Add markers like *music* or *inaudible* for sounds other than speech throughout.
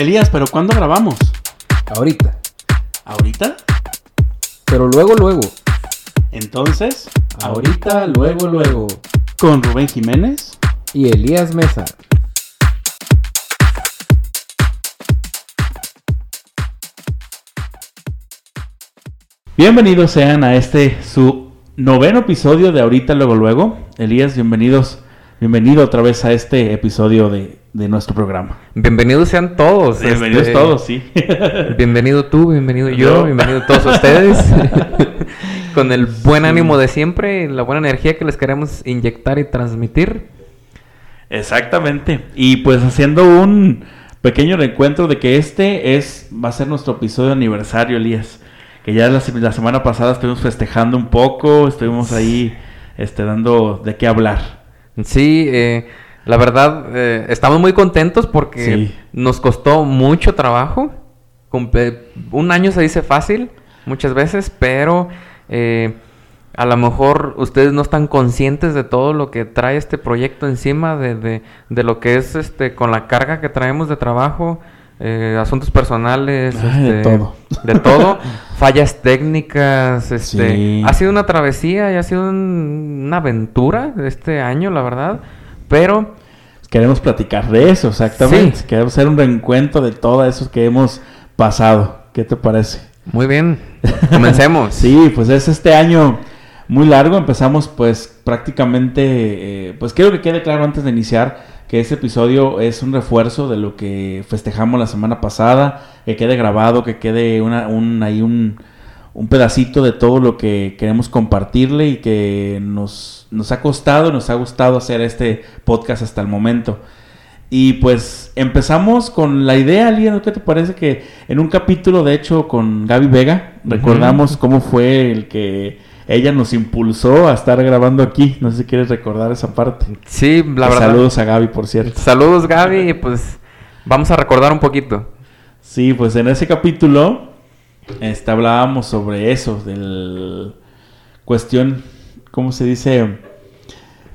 Elías, ¿pero cuándo grabamos? Ahorita. ¿Ahorita? Pero luego, luego. Entonces, Ahorita, luego, luego. con Rubén Jiménez. Y Elías Mesa. Bienvenidos sean a este su noveno episodio de Ahorita Luego Luego. Elías, bienvenidos, bienvenido otra vez a este episodio de, de nuestro programa. Bienvenidos sean todos. Bienvenidos este, todos, sí. *laughs* Bienvenido tú, bienvenido yo, Yo. bienvenido todos ustedes. *laughs* Con el buen ánimo de siempre la buena energía que les queremos inyectar y transmitir. Exactamente. Y pues haciendo un pequeño reencuentro de que este es va a ser nuestro episodio de aniversario, Elías. Que ya la, la semana pasada estuvimos festejando un poco, estuvimos ahí este, dando de qué hablar. Sí, eh, la verdad, eh, estamos muy contentos porque Sí. nos costó mucho trabajo. Un año se dice fácil muchas veces, pero eh, a lo mejor ustedes no están conscientes de todo lo que trae este proyecto encima, de, de- de lo que es este con la carga que traemos de trabajo, eh, asuntos personales, Ay, de este, todo. de todo, *laughs* fallas técnicas, este, Sí. ha sido una travesía y ha sido un- una aventura este año, la verdad, pero Queremos platicar de eso, exactamente. Sí. Queremos hacer un reencuentro de todo eso que hemos pasado. ¿Qué te parece? muy bien, comencemos. *laughs* Sí, pues es este año muy largo. Empezamos pues prácticamente, eh, pues quiero que quede claro antes de iniciar que este episodio es un refuerzo de lo que festejamos la semana pasada, que quede grabado, que quede una, un, ahí un, un pedacito de todo lo que queremos compartirle y que nos, nos ha costado, nos ha gustado hacer este podcast hasta el momento. Y pues empezamos con la idea, Lía, ¿qué te parece que en un capítulo, de hecho, con Gaby Vega, recordamos cómo fue el que ella nos impulsó a estar grabando aquí? No sé si quieres recordar esa parte. Sí, la verdad. Saludos a Gaby, por cierto. Saludos, Gaby, pues vamos a recordar un poquito. Sí, pues en ese capítulo este, hablábamos sobre eso, del cuestión, ¿cómo se dice?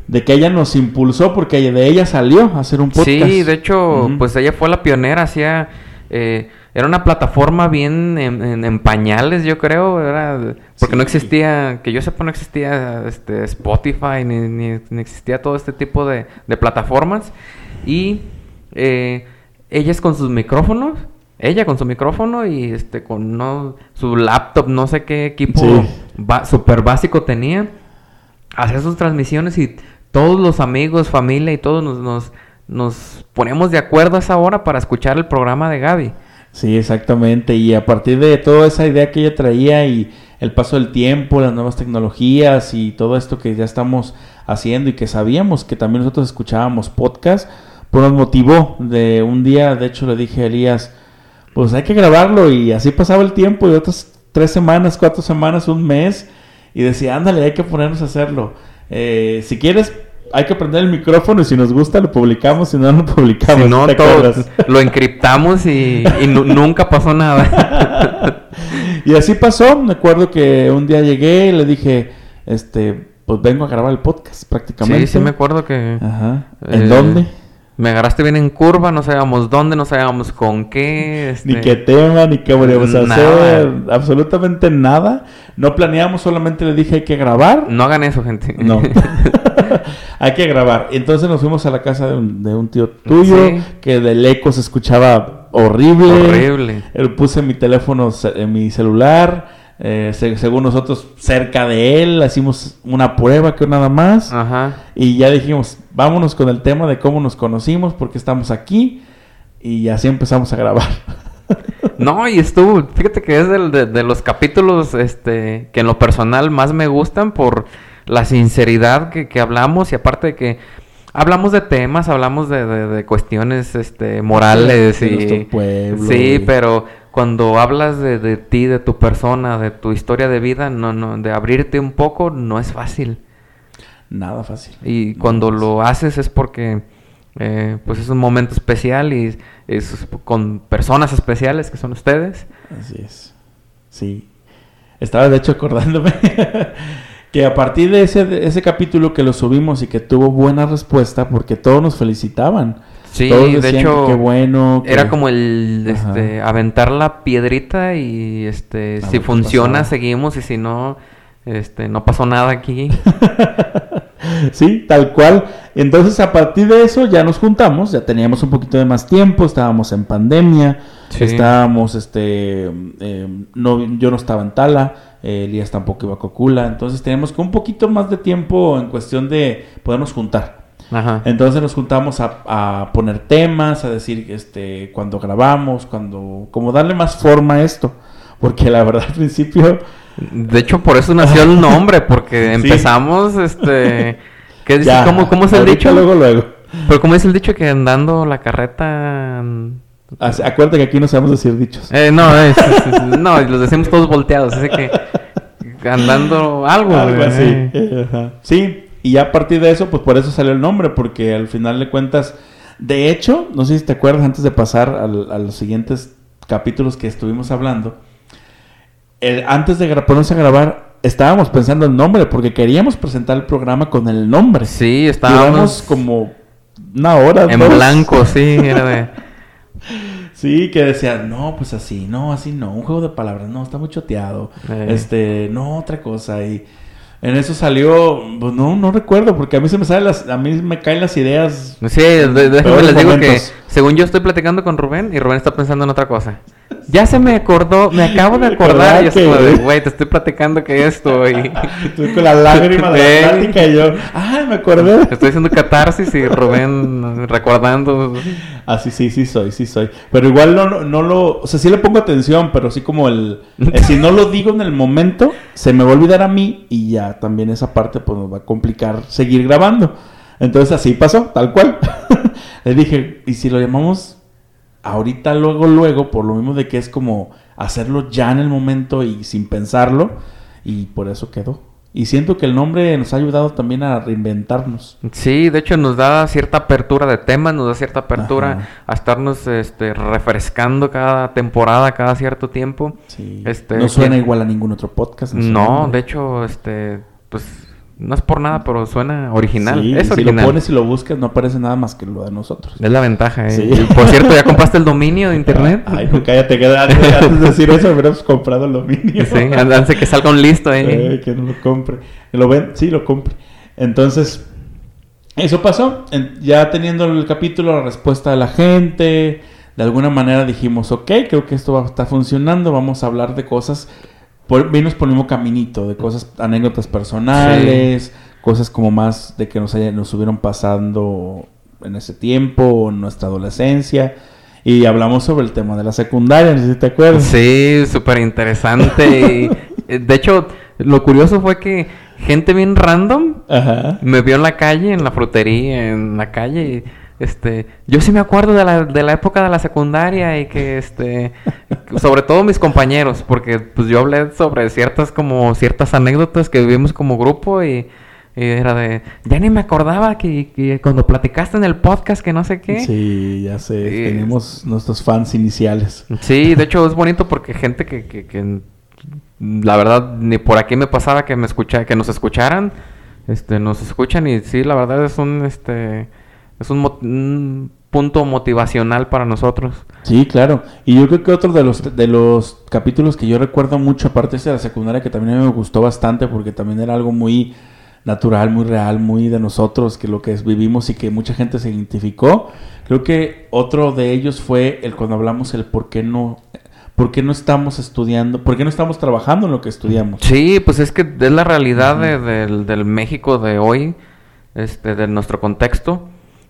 De que ella nos impulsó porque de ella salió a hacer un podcast. Sí, de hecho, pues ella fue la pionera, hacía... eh, era una plataforma bien en, en- en pañales, yo creo, era... Porque no existía, que yo sepa, no existía este, Spotify, ni, ni- ni existía todo este tipo de, de plataformas. Y eh, ellas con sus micrófonos, ella con su micrófono y este con no, su laptop, no sé qué equipo Sí. super básico tenía, hacía sus transmisiones y todos los amigos, familia y todos nos, nos, nos ponemos de acuerdo a esa hora para escuchar el programa de Gaby. Sí, exactamente. Y a partir de toda esa idea que ella traía y el paso del tiempo, las nuevas tecnologías y todo esto que ya estamos haciendo y que sabíamos que también nosotros escuchábamos podcast, pues nos motivó de un día, de hecho le dije a Elías, pues hay que grabarlo y así pasaba el tiempo y otras tres semanas, cuatro semanas, un mes y decía, ándale, hay que ponernos a hacerlo. Eh, si quieres, hay que prender el micrófono y si nos gusta lo publicamos, si no, no lo publicamos. si no, lo encriptamos y, y nu- nunca pasó nada. *laughs* Y así pasó. Me acuerdo que un día llegué y le dije, este, pues vengo a grabar el podcast prácticamente. sí, sí me acuerdo que... Ajá. ¿En Eh, dónde? Me agarraste bien en curva, no sabíamos dónde, no sabíamos con qué. este, Ni qué tema, ni qué podríamos Nada. hacer, absolutamente nada. No planeamos, solamente le dije hay que grabar. No hagan eso, gente. No. *laughs* *laughs* hay que grabar. Entonces nos fuimos a la casa de un, de un tío tuyo, Sí. que del eco se escuchaba horrible. Horrible. Eh, Puse mi teléfono en mi celular. Eh, se- según nosotros, cerca de él, hicimos una prueba que nada más. Ajá. Y ya dijimos, vámonos con el tema de cómo nos conocimos, porque estamos aquí. Y así empezamos a grabar. *laughs* No, y estuvo, fíjate que es del- de, de los capítulos este, que en lo personal más me gustan por la sinceridad que, que hablamos y aparte de que hablamos de temas, hablamos de, de- de cuestiones este, morales De y... pueblo sí, y- pero cuando hablas de, de ti, de tu persona, de tu historia de vida, no, no, de abrirte un poco no es fácil. Nada fácil. Y Nada cuando fácil. lo haces es porque eh, pues es un momento especial y es con personas especiales que son ustedes. Así es. Sí. Estaba de hecho acordándome *laughs* que a partir de ese, de ese capítulo que lo subimos y que tuvo buena respuesta, porque todos nos felicitaban. Sí, todos de decían hecho, que qué bueno. que- Era como el este, aventar la piedrita y este A si funciona seguimos y si no este no pasó nada aquí. *laughs* sí, tal cual. Entonces, a partir de eso ya nos juntamos, ya teníamos un poquito de más tiempo, estábamos en pandemia, Sí. estábamos, este, eh, no, yo no estaba en Tala, eh, Elías tampoco iba a Cocula, entonces teníamos un poquito más de tiempo en cuestión de podernos juntar. Ajá. Entonces nos juntamos a, a poner temas, a decir este cuando grabamos, cuando como darle más forma a esto, porque la verdad *laughs* al principio De hecho, por eso nació el nombre porque *laughs* Sí. empezamos este ¿qué dice? ya, ¿Cómo, cómo es el dicho? Luego luego. Pero cómo es el dicho que andando la carreta mm, Acuérdate que aquí no sabemos decir dichos. Eh, no, es, es- es- no, los decimos todos volteados, así que andando algo. Algo güey, así. eh. eh, ajá. Sí, y ya a partir de eso, pues por eso salió el nombre, porque al final de cuentas, de hecho, no sé si te acuerdas antes de pasar al- a los siguientes capítulos que estuvimos hablando, el- antes de ponernos a grabar, estábamos pensando el nombre, porque queríamos presentar el programa con el nombre. Sí, Duramos estábamos como una hora. en dos. blanco, sí, era de... *laughs* Sí, que decían, no, pues así, no, así no, un juego de palabras, no, está muy choteado. Eh. Este, no, otra cosa. Y en eso salió, pues no, no recuerdo, porque a mí se me salen las, a mí me caen las ideas. Sí, Peores les digo momentos. que según yo estoy platicando con Rubén y Rubén está pensando en otra cosa. Ya se me acordó, me acabo de *laughs* acordar y acordaba como de, güey, te estoy platicando que esto y *laughs* Estoy con la lágrima de la *laughs* Eh. plática y yo, ay, me acordé. estoy haciendo catarsis y Rubén recordando. Ah, sí, sí, sí soy, sí soy. Pero igual no, no, no lo, o sea, sí le pongo atención, pero sí como el, el si no lo digo en el momento, se me va a olvidar a mí y ya también esa parte pues nos va a complicar seguir grabando. Entonces así pasó, tal cual. Le dije, ¿y si lo llamamos ahorita, luego, luego, por lo mismo de que es como hacerlo ya en el momento y sin pensarlo? Y por eso quedó. Y siento que el nombre nos ha ayudado también a reinventarnos. Sí, de hecho nos da cierta apertura de temas, nos da cierta apertura Ajá. a estarnos este, refrescando cada temporada, cada cierto tiempo. Sí. Este, no suena ¿quién- igual a ningún otro podcast. No, nombre. de hecho, este, pues no es por nada, pero suena original. Sí, es y original. Si lo pones y lo buscas, no aparece nada más que lo de nosotros. Es la ventaja, ¿eh? Sí. Y, Por cierto, ¿ya *laughs* compraste el dominio de internet? Ay, no, cállate, que antes *laughs* antes de decir eso, hubiéramos comprado el dominio. Sí, antes de que salga un listo ahí. Ay, que no lo compre. Lo ven, sí, lo compre. Entonces, eso pasó. Ya teniendo el capítulo, la respuesta de la gente, de alguna manera dijimos, ok, creo que esto va- está funcionando, vamos a hablar de cosas, por, por el mismo caminito, de cosas, anécdotas personales, cosas como más de que nos, haya- nos estuvieron pasando en ese tiempo, en nuestra adolescencia. Y hablamos sobre el tema de la secundaria, no sé si te acuerdas. Sí, súper interesante. *laughs* eh, de hecho, lo curioso fue que gente bien random Ajá. me vio en la calle, en la frutería, en la calle. Y, este, yo sí me acuerdo de la, de la época de la secundaria y que, este, sobre todo mis compañeros, porque pues yo hablé sobre ciertas como ciertas anécdotas que vivimos como grupo y, y era de, ya ni me acordaba que, que cuando platicaste en el podcast que no sé qué. Sí, ya sé. Sí. Tenemos nuestros fans iniciales. Sí, de hecho es bonito porque gente que, que, que la verdad ni por aquí me pasaba que me escucha, que nos escucharan, este, nos escuchan y sí, la verdad es un, este, es un, mo- un punto motivacional para nosotros. Sí, claro. Y yo creo que otro de los, de los capítulos que yo recuerdo mucho, aparte ese de la secundaria, que también me gustó bastante porque también era algo muy natural, muy real, muy de nosotros, que lo que vivimos y que mucha gente se identificó. Creo que otro de ellos fue el cuando hablamos el por qué no, por qué no estamos estudiando, por qué no estamos trabajando en lo que estudiamos. Sí, pues es que es la realidad de- del, del México de hoy, este, de nuestro contexto,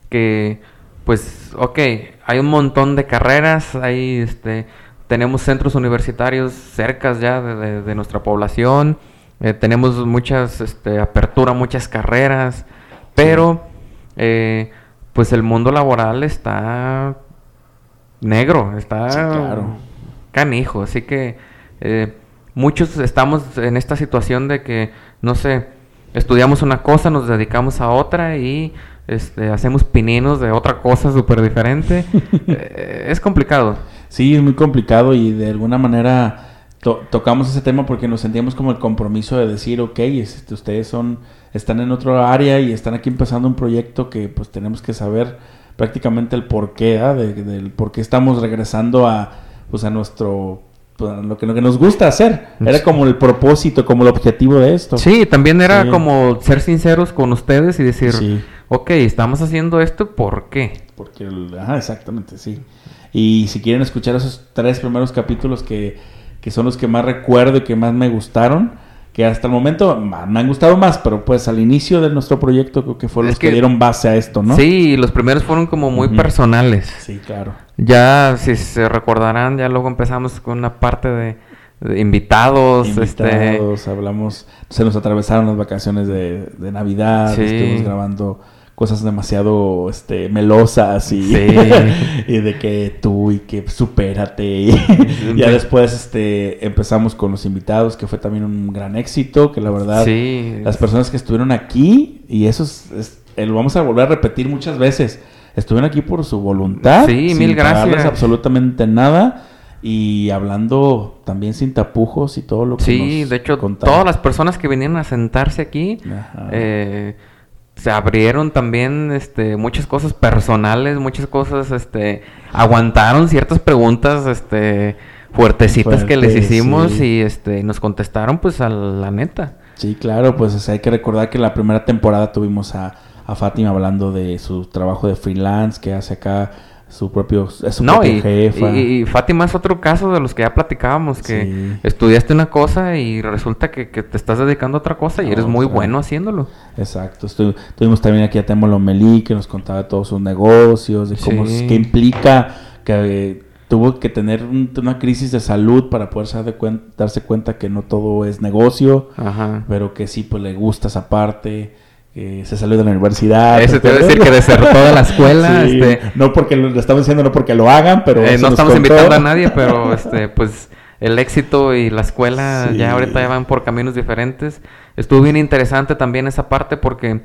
que pues, ok, hay un montón de carreras, hay, este, tenemos centros universitarios cerca ya de, de- de nuestra población, eh, tenemos muchas, este, apertura, muchas carreras, pero, eh, pues el mundo laboral está negro, está Sí, claro. canijo, así que eh, muchos estamos en esta situación de que, no sé, estudiamos una cosa, nos dedicamos a otra y este, hacemos pininos de otra cosa súper diferente. *laughs* Eh, es complicado. Sí, es muy complicado y de alguna manera to- tocamos ese tema porque nos sentíamos como el compromiso de decir, ok, este, ustedes son, están en otro área y están aquí empezando un proyecto que pues tenemos que saber prácticamente el porqué, ¿ah? de- del por qué estamos regresando a, pues a nuestro, pues, lo que, lo que nos gusta hacer. Era como el propósito, como el objetivo de esto. Sí, también era Sí. como ser sinceros con ustedes y decir, Sí. Ok, estamos haciendo esto, ¿por qué? Porque, ajá, exactamente, sí. Y si quieren escuchar esos tres primeros capítulos que, que son los que más recuerdo y que más me gustaron, que hasta el momento me han gustado más, pero pues al inicio de nuestro proyecto creo que fueron los que, que- dieron base a esto, ¿no? Sí, los primeros fueron como muy personales. Sí, claro. Ya, si se recordarán, ya luego empezamos con una parte de, de invitados, este... Invitados, hablamos, se nos atravesaron las vacaciones de, de Navidad, Sí. estuvimos grabando cosas demasiado este, melosas y, Sí. *laughs* y de que tú y que supérate. Y *laughs* ya después este, empezamos con los invitados, que fue también un gran éxito, que la verdad Sí. las personas que estuvieron aquí, y eso es, es- lo vamos a volver a repetir muchas veces, estuvieron aquí por su voluntad, Sí, sin mil gracias. absolutamente nada, y hablando también sin tapujos y todo lo que Sí, nos de hecho, contaron. todas las personas que vinieron a sentarse aquí eh, se abrieron también este, muchas cosas personales, muchas cosas, este, aguantaron ciertas preguntas, este, fuertecitas que les hicimos sí. y este, nos contestaron pues a la neta. Sí, claro, pues o sea, hay que recordar que la primera temporada tuvimos a, a Fátima hablando de su trabajo de freelance que hace acá su propio, es su No, propia y, jefa. y- y Fátima es otro caso de los que ya platicábamos, que Sí. estudiaste una cosa y resulta que, que te estás dedicando a otra cosa y eres muy bueno haciéndolo. Exacto, tuvimos también aquí a Temo Lomelí que nos contaba todos sus negocios, de cómo Sí. qué implica que eh, tuvo que tener un- una crisis de salud para poder darse, de cuen- darse cuenta que no todo es negocio, Ajá. pero que sí pues le gusta esa parte, que se salió de la universidad. Eso te iba a decir que desertó de la *laughs* escuela, Sí, este- no porque lo, lo estamos diciendo no porque lo hagan, pero Eh, no estamos contó. invitando a nadie, pero *laughs* este, pues el éxito y la escuela Sí. ya ahorita ya van por caminos diferentes. Estuvo bien interesante también esa parte porque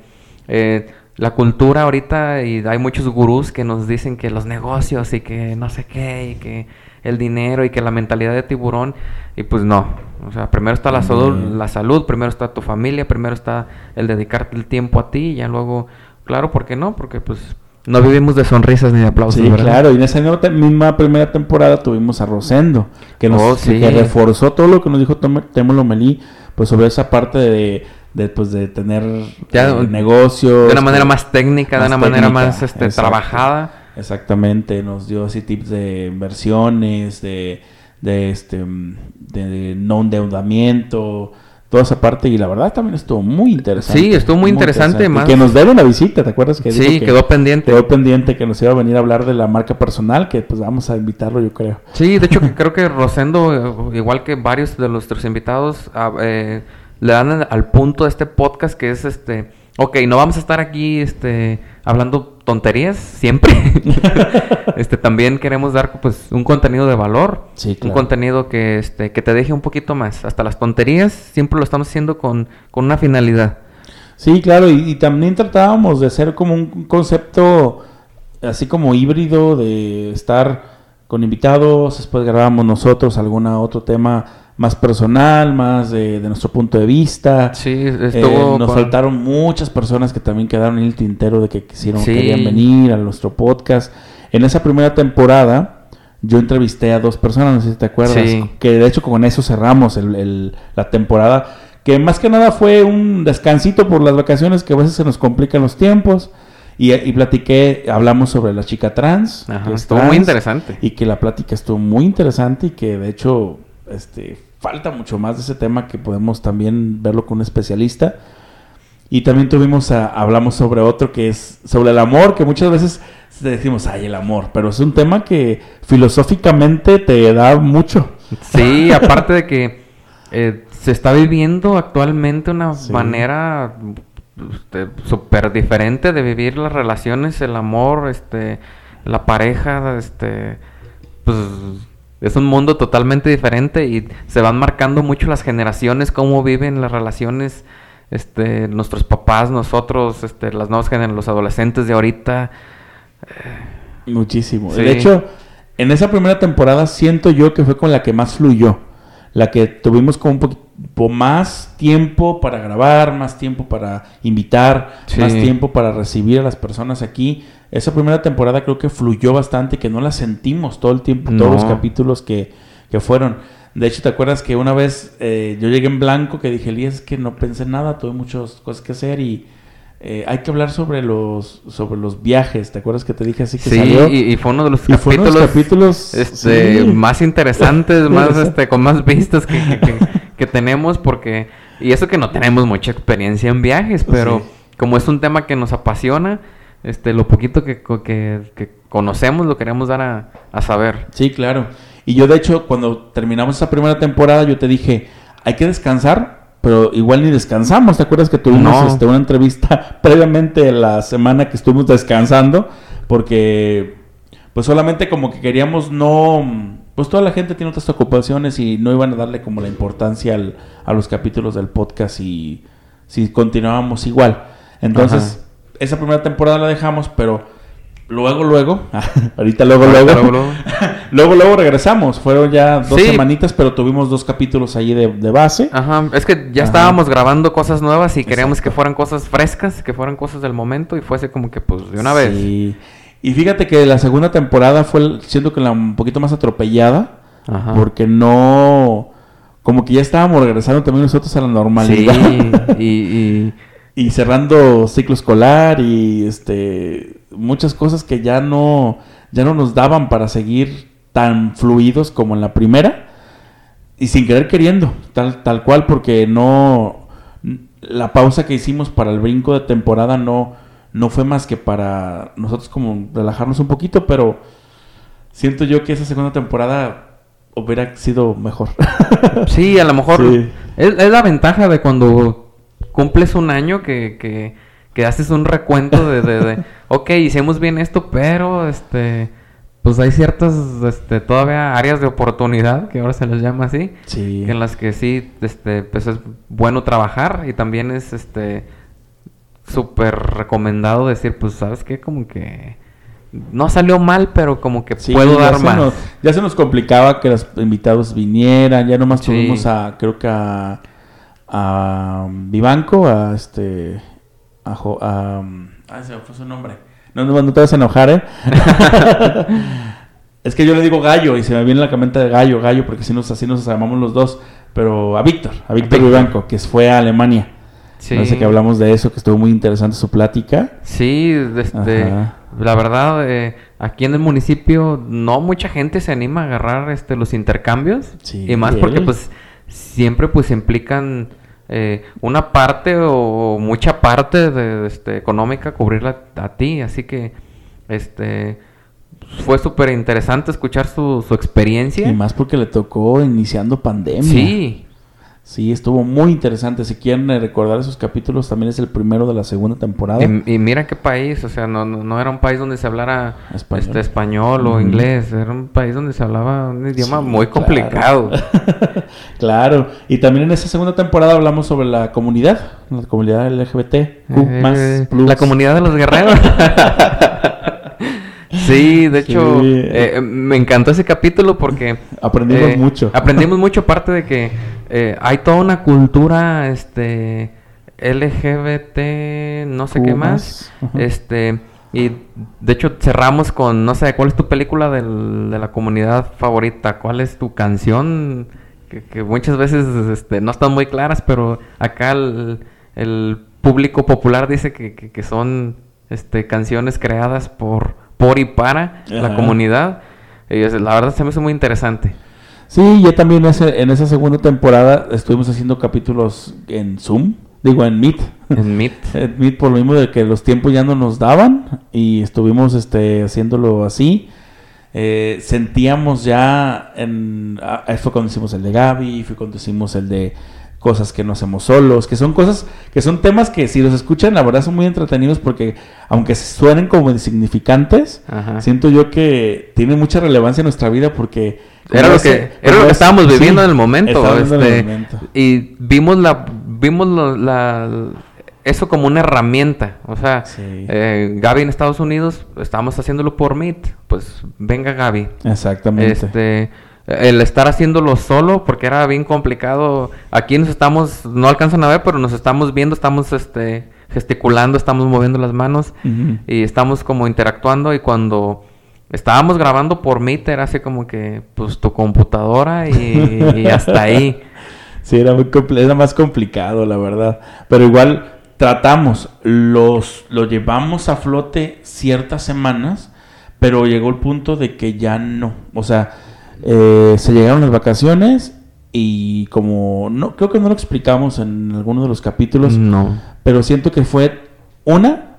eh, la cultura ahorita y hay muchos gurús que nos dicen que los negocios y que no sé qué y que el dinero y que la mentalidad de tiburón y pues no, o sea, primero está la salud, la salud, primero está tu familia, primero está el dedicarte el tiempo a ti y ya luego, claro, ¿por qué no? Porque pues no vivimos de sonrisas ni de aplausos, Sí, ¿verdad? claro, y en esa misma primera temporada tuvimos a Rosendo, que nos Oh, sí. que reforzó todo lo que nos dijo Temo Lomelí, pues sobre esa parte de, de, pues, de tener Ya, eh, negocios. de una manera más técnica, de una manera más este, exacto. trabajada. Exactamente, nos dio así tips de inversiones, de, de este de, no endeudamiento, toda esa parte y la verdad también estuvo muy interesante. Sí, estuvo muy interesante, más- Que nos dieron una visita, ¿te acuerdas que Sí, que quedó pendiente. quedó pendiente que nos iba a venir a hablar de la marca personal, que pues vamos a invitarlo yo creo. Sí, de hecho *laughs* creo que Rosendo, eh, igual que varios de nuestros invitados, ah, eh, le dan al- punto de este podcast que es este, ok, no vamos a estar aquí este, hablando tonterías siempre. *laughs* este, también queremos dar pues un contenido de valor, Sí, un contenido que este, que te deje un poquito más. Hasta las tonterías siempre lo estamos haciendo con, con una finalidad. Sí, claro, y, y también tratábamos de hacer como un concepto así como híbrido, de estar con invitados, después grabábamos nosotros algún otro tema más personal, más de, de nuestro punto de vista. Sí, Eh, estuvo. nos con- faltaron muchas personas que también quedaron en el tintero de que quisieron, Sí. querían venir a nuestro podcast. En esa primera temporada, yo entrevisté a dos personas, no sé si te acuerdas, Sí. que de hecho con eso cerramos el- el- la temporada, que más que nada fue un descansito por las vacaciones, que a veces se nos complican los tiempos. Y, y platiqué, hablamos sobre la chica trans. Ajá, que es estuvo muy interesante. Y que la plática estuvo muy interesante y que de hecho este, falta mucho más de ese tema que podemos también verlo con un especialista. Y también tuvimos, a- hablamos sobre otro que es sobre el amor, que muchas veces decimos, ay, el amor, pero es un tema que filosóficamente te da mucho. Sí, *laughs* aparte de que eh, se está viviendo actualmente una Sí. manera este, súper diferente de vivir las relaciones, el amor, este, la pareja, este, pues es un mundo totalmente diferente y se van marcando mucho las generaciones, cómo viven las relaciones, este, nuestros papás, nosotros, este, las nuevas generaciones, los adolescentes de ahorita. Muchísimo. Sí. De hecho, en esa primera temporada siento yo que fue con la que más fluyó. La que tuvimos como un poquito más tiempo para grabar, más tiempo para invitar, Sí. más tiempo para recibir a las personas aquí. Esa primera temporada creo que fluyó bastante, que no la sentimos todo el tiempo, todos los capítulos que, que fueron. De hecho, ¿te acuerdas que una vez eh, yo llegué en blanco que dije, Elías, es que no pensé en nada, tuve muchas cosas que hacer y eh, hay que hablar sobre los, sobre los viajes. ¿Te acuerdas que te dije así que Sí, salió? y, y fue uno de los uno de capítulos, los capítulos, este, sí. más interesantes, *laughs* más este, con más vistas que, que- que- que tenemos, porque, y eso que no tenemos mucha experiencia en viajes, pero Sí. como es un tema que nos apasiona, este, lo poquito que, que, que conocemos lo queremos dar a, a saber. Sí, claro. Y yo, de hecho, cuando terminamos esa primera temporada, yo te dije, hay que descansar, pero igual ni descansamos. ¿Te acuerdas que tuvimos No. este, una entrevista *laughs* previamente la semana que estuvimos descansando? Porque, pues solamente como que queríamos no... Pues toda la gente tiene otras ocupaciones y no iban a darle como la importancia al- a los capítulos del podcast y si continuábamos igual. Entonces, esa primera temporada la dejamos, pero luego, luego, *laughs* ahorita luego, luego, Luego, luego. *laughs* Luego, luego regresamos. Fueron ya dos Sí. semanitas, pero tuvimos dos capítulos allí de, de base. Ajá, es que ya Ajá. estábamos grabando cosas nuevas y queríamos Exacto. que fueran cosas frescas, que fueran cosas del momento y fuese como que pues de una vez. Sí. Y fíjate que la segunda temporada fue, siento que la un poquito más atropellada, Ajá. porque no, como que ya estábamos regresando también nosotros a la Sí, normalidad. y, y- *laughs* y cerrando ciclo escolar y este muchas cosas que ya no ya no nos daban para seguir tan fluidos como en la primera y sin querer queriendo tal tal cual porque no la pausa que hicimos para el brinco de temporada no no fue más que para nosotros como relajarnos un poquito pero siento yo que esa segunda temporada hubiera sido mejor Sí, a lo mejor Sí. es, es la ventaja de cuando cumples un año que, que, que haces un recuento de, de, de, *laughs* ok, hicimos bien esto, pero este pues hay ciertas este, todavía áreas de oportunidad, que ahora se les llama así, sí en las que sí este, pues es bueno trabajar y también es este súper recomendado decir, pues sabes qué, como que no salió mal, pero como que Sí, puedo dar más. Nos, ya se nos complicaba que los invitados vinieran, ya nomás Sí. tuvimos a, creo que a, a Vivanco, a este, a, Jo- a- ay, se me fue su nombre. *laughs* No, no, no te vas a enojar, ¿eh? *laughs* es que yo le digo gallo y se me viene la mente de gallo, gallo, porque así nos, así nos llamamos los dos. Pero a Víctor, a Víctor. Vivanco, que fue a Alemania. Sí. Parece que hablamos de eso, que estuvo muy interesante su plática. Sí, este, Ajá. la verdad, eh, aquí en el municipio no mucha gente se anima a agarrar este, los intercambios. Sí, y más porque pues siempre pues implican eh, una parte o mucha parte de, este, económica cubrirla a ti. Así que este fue súper interesante escuchar su, su experiencia. Y más porque le tocó iniciando pandemia. Sí, Sí, estuvo muy interesante. Si quieren eh, recordar esos capítulos, también es el primero de la segunda temporada. y, y mira qué país, o sea, no, no, no era un país donde se hablara Español. este, español o inglés, era un país donde se hablaba un idioma Sí, muy complicado. *laughs* claro. Y también en esa segunda temporada hablamos sobre la comunidad, la comunidad LGBT, Q, más, Eh, plus. la comunidad de los guerreros. *laughs* Sí, de Sí. hecho, eh, me encantó ese capítulo porque... Aprendimos eh, mucho. Aprendimos mucho, aparte de que eh, hay toda una cultura, este, LGBT, no sé qué más. ajá. Este, y de hecho cerramos con, no sé, ¿cuál es tu película del- de la comunidad favorita? ¿Cuál es tu canción? Que, que muchas veces este, no están muy claras, pero acá el, el público popular dice que, que- que son este, canciones creadas por, por y para la comunidad. Y la verdad se me hizo muy interesante. Sí, ya también ese- en esa segunda temporada estuvimos haciendo capítulos en Zoom, digo en Meet. En Meet. *laughs* En Meet por lo mismo de que los tiempos ya no nos daban y estuvimos este, haciéndolo así. Eh, sentíamos ya, en, ah, fue cuando hicimos el de Gaby, fue cuando hicimos el de cosas que no hacemos solos, que son cosas, que son temas que si los escuchan la verdad son muy entretenidos porque aunque suenen como insignificantes, Ajá. siento yo que tienen mucha relevancia en nuestra vida porque... Era lo ese- que, era lo que estábamos sí, viviendo en el momento. estábamos viviendo en el este, momento. Y vimos la, vimos la, eso como una herramienta. O sea, Sí. eh, Gaby en Estados Unidos, estábamos haciéndolo por Meet. Pues venga Gaby. Exactamente. Este, el estar haciéndolo solo, porque era bien complicado. Aquí nos estamos, no alcanzan a ver, pero nos estamos viendo, estamos este, gesticulando, estamos moviendo las manos y estamos como interactuando y cuando estábamos grabando por Meet era así como que pues tu computadora y, *laughs* y hasta ahí. Sí, era, muy era más complicado, la verdad. Pero igual tratamos, los, lo llevamos a flote ciertas semanas, pero llegó el punto de que ya no. O sea, eh, se llegaron las vacaciones y como no creo que no lo explicamos en alguno de los capítulos, No. pero siento que fue una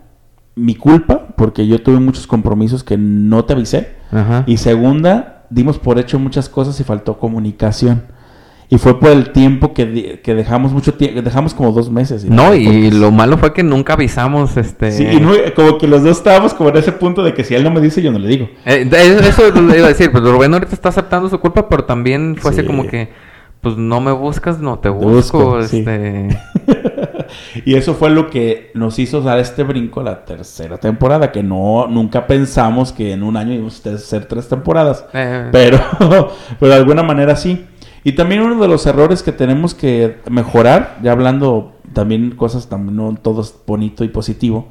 mi culpa porque yo tuve muchos compromisos que no te avisé. Ajá. Y segunda, dimos por hecho muchas cosas y faltó comunicación. Y fue por el tiempo que, que dejamos mucho tiempo, dejamos como dos meses. No, y lo malo fue que nunca avisamos este Sí, y no- como que los dos estábamos como en ese punto de que si él no me dice, yo no le digo. Eh, eso le iba a decir, pues Rubén ahorita está aceptando su culpa, pero también fue así Sí. como que, pues no me buscas, no te busco, busco, sí. este... *laughs* y eso fue lo que nos hizo dar este brinco a la tercera temporada, que no, nunca pensamos que en un año íbamos a hacer tres temporadas. eh, Pero, *laughs* pero de alguna manera sí. Y también uno de los errores que tenemos que mejorar, ya hablando también cosas también no todo es bonito y positivo,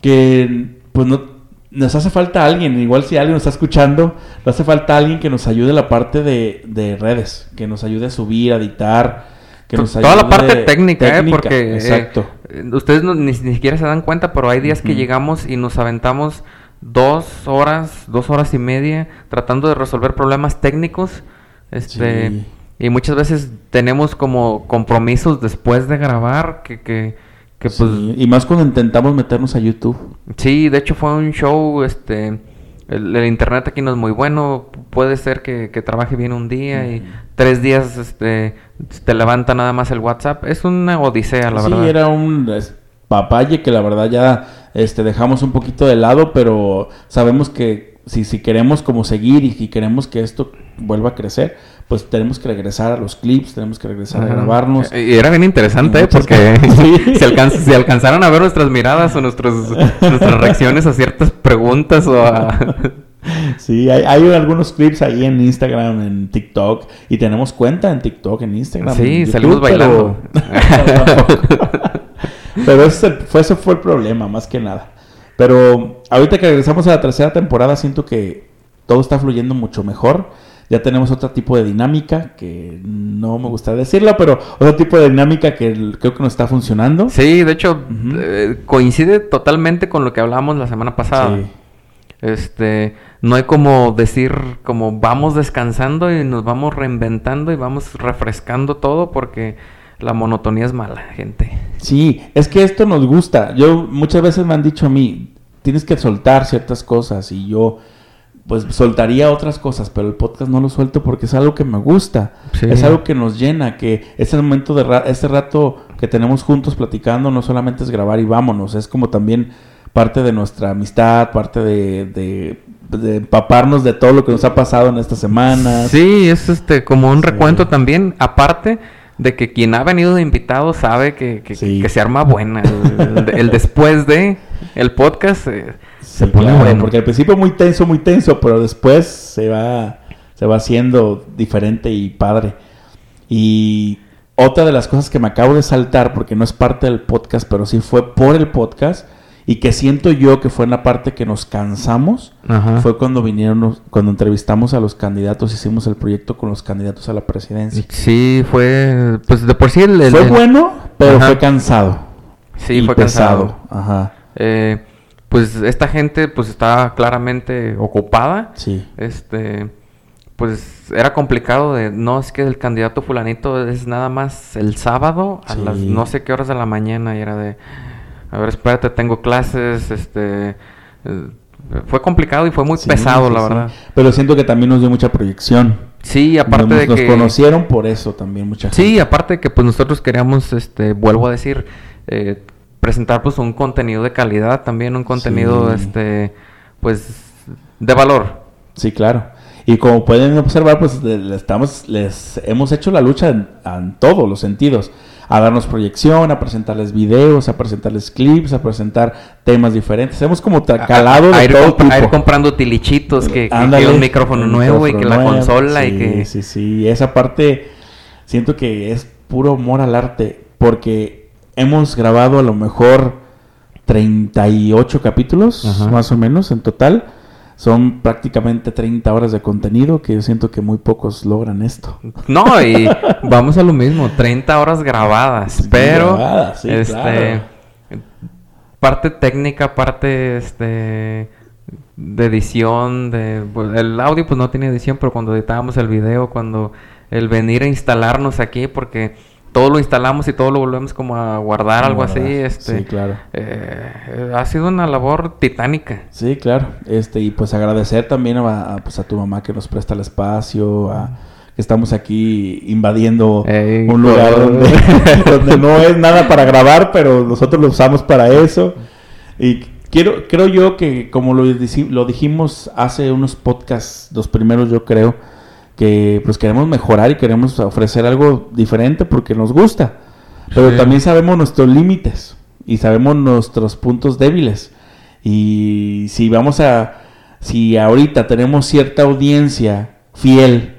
que pues no nos hace falta alguien, igual si alguien nos está escuchando, nos hace falta alguien que nos ayude la parte de, de redes, que nos ayude a subir, a editar, que nos toda la ayude- parte técnica, ¿eh? Porque... eh, exacto. eh, ustedes no- ni, ni siquiera se dan cuenta, pero hay días que llegamos y nos aventamos dos horas, dos horas y media tratando de resolver problemas técnicos. Este, Sí. Y muchas veces tenemos como compromisos después de grabar que, que, que pues... Sí, y más cuando intentamos meternos a YouTube. Sí, de hecho fue un show, este... El, el internet aquí no es muy bueno, puede ser que, que trabaje bien un día y tres días este, te levanta nada más el WhatsApp. Es una odisea, la sí, verdad. era un papaye que la verdad ya este, dejamos un poquito de lado, pero sabemos que si, si queremos como seguir y si queremos que esto vuelva a crecer, pues tenemos que regresar a los clips, tenemos que regresar Ajá. a grabarnos. Eh, Y era bien interesante, ¿eh? Porque. *laughs* Sí. si, alcanz- si alcanzaron a ver nuestras miradas o nuestros, nuestras reacciones a ciertas preguntas o a... *laughs* Sí, hay, hay algunos clips ahí en Instagram, en TikTok, y tenemos cuenta en TikTok, en Instagram. Sí, en salimos bailando. *laughs* Pero, pero ese fue, ese fue el problema, más que nada. Pero ahorita que regresamos a la tercera temporada, siento que todo está fluyendo mucho mejor. Ya tenemos otro tipo de dinámica que no me gusta decirlo, pero otro tipo de dinámica que creo que nos está funcionando. Sí, de hecho, eh, coincide totalmente con lo que hablamos la semana pasada. Sí. Este, no hay como decir, como vamos descansando y nos vamos reinventando y vamos refrescando todo porque la monotonía es mala, gente. Sí, es que esto nos gusta. Yo muchas veces me han dicho a mí, tienes que soltar ciertas cosas y yo pues soltaría otras cosas, pero el podcast no lo suelto porque es algo que me gusta, Sí. es algo que nos llena, que ese momento de ra- este rato que tenemos juntos platicando no solamente es grabar y vámonos, es como también parte de nuestra amistad, parte de, de, de empaparnos de todo lo que nos ha pasado en estas semanas. Sí, es este como un Sí. recuento también, aparte de que quien ha venido de invitado sabe que, que, Sí. que se arma buena el, el después de el podcast eh, se pone pone bueno. Porque al principio muy tenso, muy tenso, pero después se va, se va haciendo diferente y padre. Y otra de las cosas que me acabo de saltar, porque no es parte del podcast, pero sí fue por el podcast, y que siento yo que fue en la parte que nos cansamos, Ajá. fue cuando vinieron, cuando entrevistamos a los candidatos, hicimos el proyecto con los candidatos a la presidencia. Sí, fue, pues de por sí el... el- Fue bueno, pero Ajá. fue cansado. Sí, y fue pesado. cansado. Ajá, Eh, pues esta gente pues estaba claramente ocupada. sí. Este, pues era complicado de, no, es que el candidato fulanito es nada más el sábado a Sí. las no sé qué horas de la mañana y era de, a ver, espérate, tengo clases, este, eh, fue complicado y fue muy Sí, pesado, sí, la sí. verdad. Pero siento que también nos dio mucha proyección. Sí, aparte nos, de nos que... conocieron por eso también mucha gente. Sí, aparte de que pues nosotros queríamos, este, vuelvo a decir, eh, presentar pues un contenido de calidad también, un contenido, este, pues, de valor. Sí, claro. Y como pueden observar, pues le- le estamos, les hemos hecho la lucha en, en todos los sentidos. A darnos proyección, a presentarles videos, a presentarles clips, a presentar temas diferentes. Hemos como calado a, a de ir, todo a ir comprando tilichitos, que, Ándale, un micrófono un nuevo y que la nuevo. consola y Sí, que... Sí, sí, esa parte siento que es puro amor al arte, porque hemos grabado a lo mejor 38 capítulos, Ajá. más o menos, en total. Son prácticamente 30 horas de contenido que yo siento que muy pocos logran esto. No, y vamos a lo mismo, 30 horas grabadas, pero grabadas, sí, este claro. parte técnica, parte este de edición, de pues, el audio pues no tiene edición, pero cuando editábamos el video, cuando el venir a instalarnos aquí porque todo lo instalamos y todo lo volvemos como a guardar, algo así, este Sí, claro. eh, ha sido una labor titánica. Sí, claro. Este, y pues agradecer también a, a, pues, a tu mamá que nos presta el espacio, a que estamos aquí invadiendo Ey, un lugar donde, *laughs* donde no es nada para grabar, pero nosotros lo usamos para eso. Y quiero, creo yo que como lo, lo dijimos hace unos podcasts, los primeros yo creo, que pues queremos mejorar y queremos ofrecer algo diferente porque nos gusta. Pero Sí. también sabemos nuestros límites y sabemos nuestros puntos débiles. Y si vamos a, si ahorita tenemos cierta audiencia fiel,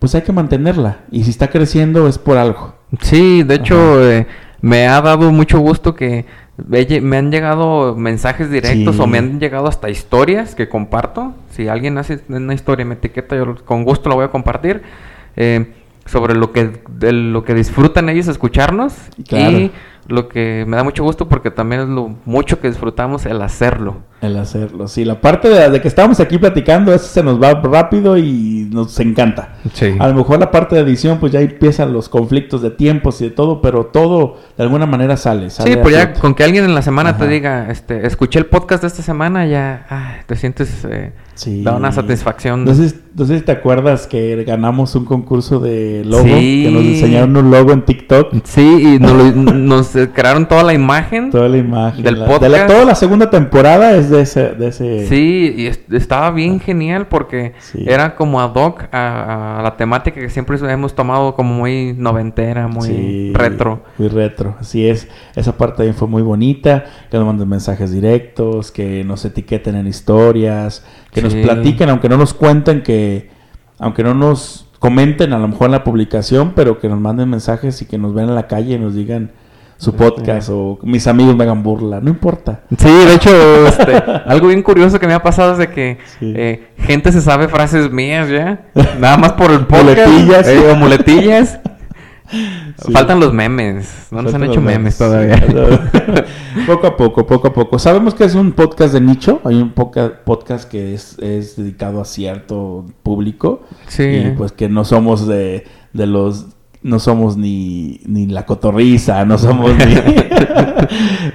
pues hay que mantenerla. Y si está creciendo es por algo. Sí, de hecho, eh, me ha dado mucho gusto que me han llegado mensajes directos Sí. o me han llegado hasta historias que comparto. Si alguien hace una historia y me etiqueta, yo con gusto la voy a compartir. eh, sobre lo que, de lo que disfrutan ellos escucharnos. Claro. Y lo que me da mucho gusto porque también es lo mucho que disfrutamos el hacerlo. El hacerlo. Sí, la parte de, de que estábamos aquí platicando, eso se nos va rápido y nos encanta. Sí. A lo mejor la parte de edición, pues ya empiezan los conflictos de tiempos y de todo, pero todo de alguna manera sale. sale Sí, pues ya con que alguien en la semana te diga, este, escuché el podcast de esta semana, ya ay, te sientes, eh, Sí. da una satisfacción. No sé, no sé si te acuerdas que ganamos un concurso de logo, Sí. que nos enseñaron un logo en TikTok. Sí, y nos, *laughs* crearon toda la imagen. Toda la imagen. Del la- de la- podcast. toda la segunda temporada es de ese... De ese Sí, y es- estaba bien genial porque Sí. era como ad hoc a, a la temática que siempre hemos tomado como muy noventera, muy Sí, retro. Muy retro, así es. Esa parte también fue muy bonita. Que nos manden mensajes directos, que nos etiqueten en historias, que nos platiquen, aunque no nos cuenten que, aunque no nos comenten a lo mejor en la publicación, pero que nos manden mensajes y que nos ven en la calle y nos digan su podcast o mis amigos me hagan burla, no importa. Sí, de hecho, este, *laughs* algo bien curioso que me ha pasado es de que Sí. eh, gente se sabe frases mías ya, nada más por el podcast. Muletillas. eh, o muletillas. *laughs* Sí. Faltan los memes, no nos han hecho memes sí. todavía. *laughs* poco a poco, poco a poco. Sabemos que es un podcast de nicho. Hay un podcast que es, es dedicado a cierto público. Sí. Y pues que no somos de, de los. No somos ni, ni la cotorriza, no somos ni,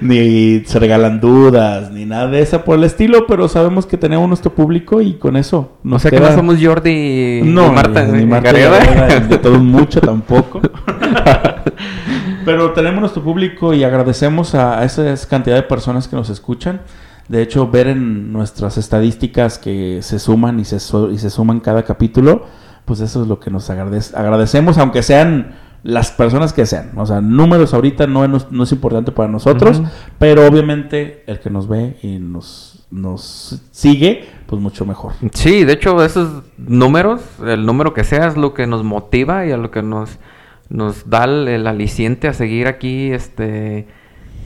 *laughs* ni se regalan dudas, ni nada de eso por el estilo, pero sabemos que tenemos nuestro público y con eso o nos sea que queda- no somos Jordi no, Marta, ni, ni Marta Gareda. De todo mucho tampoco. *laughs* Pero tenemos nuestro público y agradecemos a, esa cantidad de personas que nos escuchan. De hecho, ver en nuestras estadísticas que se suman y se, y se suman cada capítulo, pues eso es lo que nos agradece- agradecemos, aunque sean las personas que sean. O sea, números ahorita no, es- no es importante para nosotros, pero obviamente el que nos ve y nos, nos sigue, pues mucho mejor. Sí, de hecho, esos números, el número que sea, es lo que nos motiva y a lo que nos, nos da el, el aliciente a seguir aquí, este,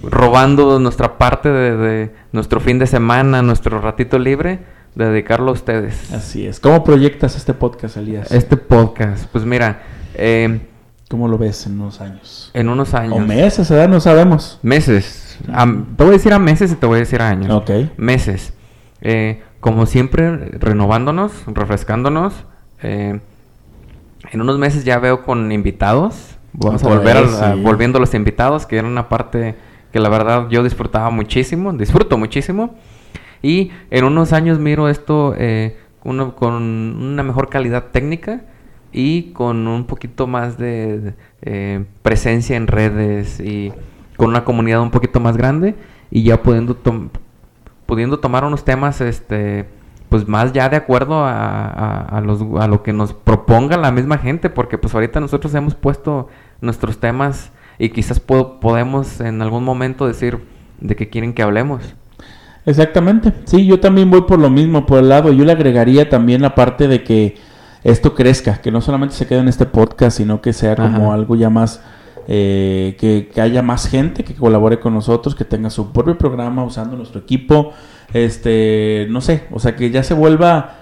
robando nuestra parte de, de nuestro fin de semana, nuestro ratito libre, dedicarlo a ustedes. Así es. ¿Cómo proyectas este podcast, Elías? Este podcast, pues mira, eh, ¿Cómo lo ves en unos años? en unos años. O meses, ¿verdad? No sabemos. Meses. Te voy a decir a meses y te voy a decir a años. Ok. Meses. Eh, como siempre, renovándonos, refrescándonos. eh, en unos meses ya veo con invitados. Vamos a volver a, vez, a- sí. volviendo a los invitados, que era una parte que la verdad yo disfrutaba muchísimo, disfruto muchísimo. Y en unos años miro esto eh, uno- con una mejor calidad técnica y con un poquito más de, eh, presencia en redes y con una comunidad un poquito más grande y ya pudiendo pudiendo tomar unos temas este pues más ya de acuerdo a, a- los, a lo que nos proponga la misma gente porque pues ahorita nosotros hemos puesto nuestros temas y quizás po- podemos en algún momento decir de qué quieren que hablemos Exactamente. Sí, yo también voy por lo mismo, por el lado. Yo le agregaría también la parte de que esto crezca, que no solamente se quede en este podcast, sino que sea como Ajá. algo ya más, eh, que, que haya más gente que colabore con nosotros, que tenga su propio programa usando nuestro equipo. Este, no sé, o sea, que ya se vuelva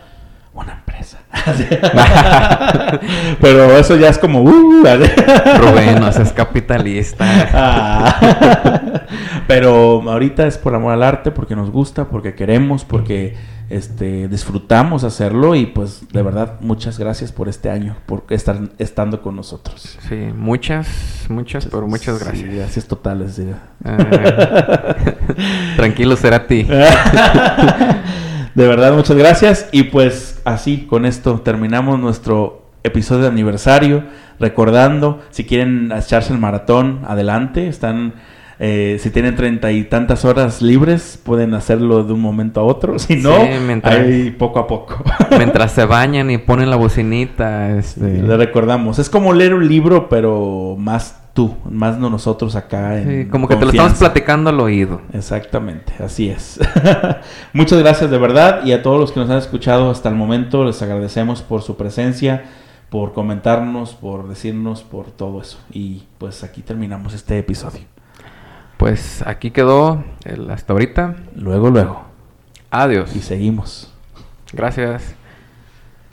una empresa. *laughs* Pero eso ya es como... uh, Rubén, no seas capitalista. Ah. Pero ahorita es por amor al arte, porque nos gusta, porque queremos, porque este disfrutamos hacerlo y pues de verdad muchas gracias por este año, por estar estando con nosotros. Sí, muchas, muchas, pero muchas Sí, gracias. gracias totales. sí. Eh, *laughs* tranquilo, será a ti. *laughs* De verdad, muchas gracias. Y pues así, con esto terminamos nuestro episodio de aniversario. Recordando, si quieren echarse el maratón, adelante. Están, eh, si tienen treinta y tantas horas libres, pueden hacerlo de un momento a otro. *laughs* Si no, Sí, mientras- ahí poco a poco. *laughs* Mientras se bañan y ponen la bocinita, este... Le recordamos, es como leer un libro, pero más tú, más no nosotros acá. En Sí, como que te lo estamos platicando al oído. Exactamente, así es. *laughs* Muchas gracias de verdad y a todos los que nos han escuchado hasta el momento les agradecemos por su presencia, por comentarnos, por decirnos, por todo eso. Y pues aquí terminamos este episodio. Pues aquí quedó el hasta ahorita. Luego, luego. Adiós. Y seguimos. Gracias.